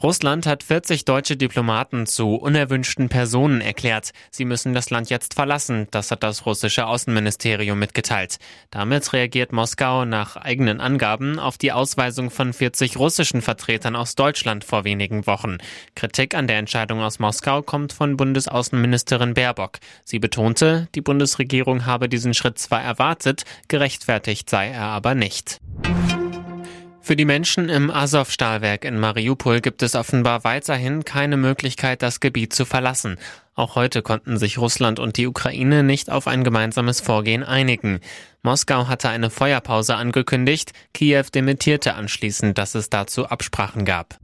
Russland hat 40 deutsche Diplomaten zu unerwünschten Personen erklärt. Sie müssen das Land jetzt verlassen, das hat das russische Außenministerium mitgeteilt. Damit reagiert Moskau nach eigenen Angaben auf die Ausweisung von 40 russischen Vertretern aus Deutschland vor wenigen Wochen. Kritik an der Entscheidung aus Moskau kommt von Bundesaußenministerin Baerbock. Sie betonte, die Bundesregierung habe diesen Schritt zwar erwartet, gerechtfertigt sei er aber nicht. Für die Menschen im Azov-Stahlwerk in Mariupol gibt es offenbar weiterhin keine Möglichkeit, das Gebiet zu verlassen. Auch heute konnten sich Russland und die Ukraine nicht auf ein gemeinsames Vorgehen einigen. Moskau hatte eine Feuerpause angekündigt, Kiew dementierte anschließend, dass es dazu Absprachen gab.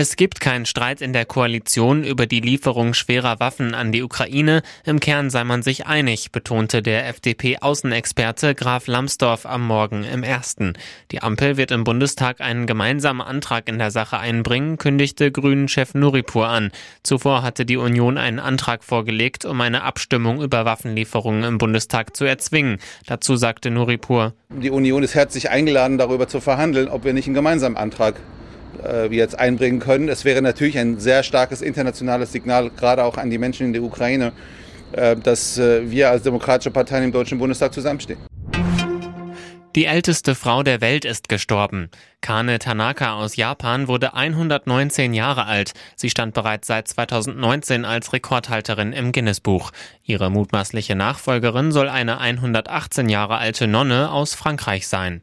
Es gibt keinen Streit in der Koalition über die Lieferung schwerer Waffen an die Ukraine. Im Kern sei man sich einig, betonte der FDP-Außenexperte Graf Lambsdorff am Morgen im ersten. Die Ampel wird im Bundestag einen gemeinsamen Antrag in der Sache einbringen, kündigte Grünen-Chef Nuripur an. Zuvor hatte die Union einen Antrag vorgelegt, um eine Abstimmung über Waffenlieferungen im Bundestag zu erzwingen. Dazu sagte Nuripur. Die Union ist herzlich eingeladen, darüber zu verhandeln, ob wir nicht einen gemeinsamen Antrag äh, wir jetzt einbringen können. Es wäre natürlich ein sehr starkes internationales Signal, gerade auch an die Menschen in der Ukraine, äh, dass äh, wir als demokratische Parteien im Deutschen Bundestag zusammenstehen. Die älteste Frau der Welt ist gestorben. Kane Tanaka aus Japan wurde 119 Jahre alt. Sie stand bereits seit 2019 als Rekordhalterin im Guinness-Buch. Ihre mutmaßliche Nachfolgerin soll eine 118 Jahre alte Nonne aus Frankreich sein.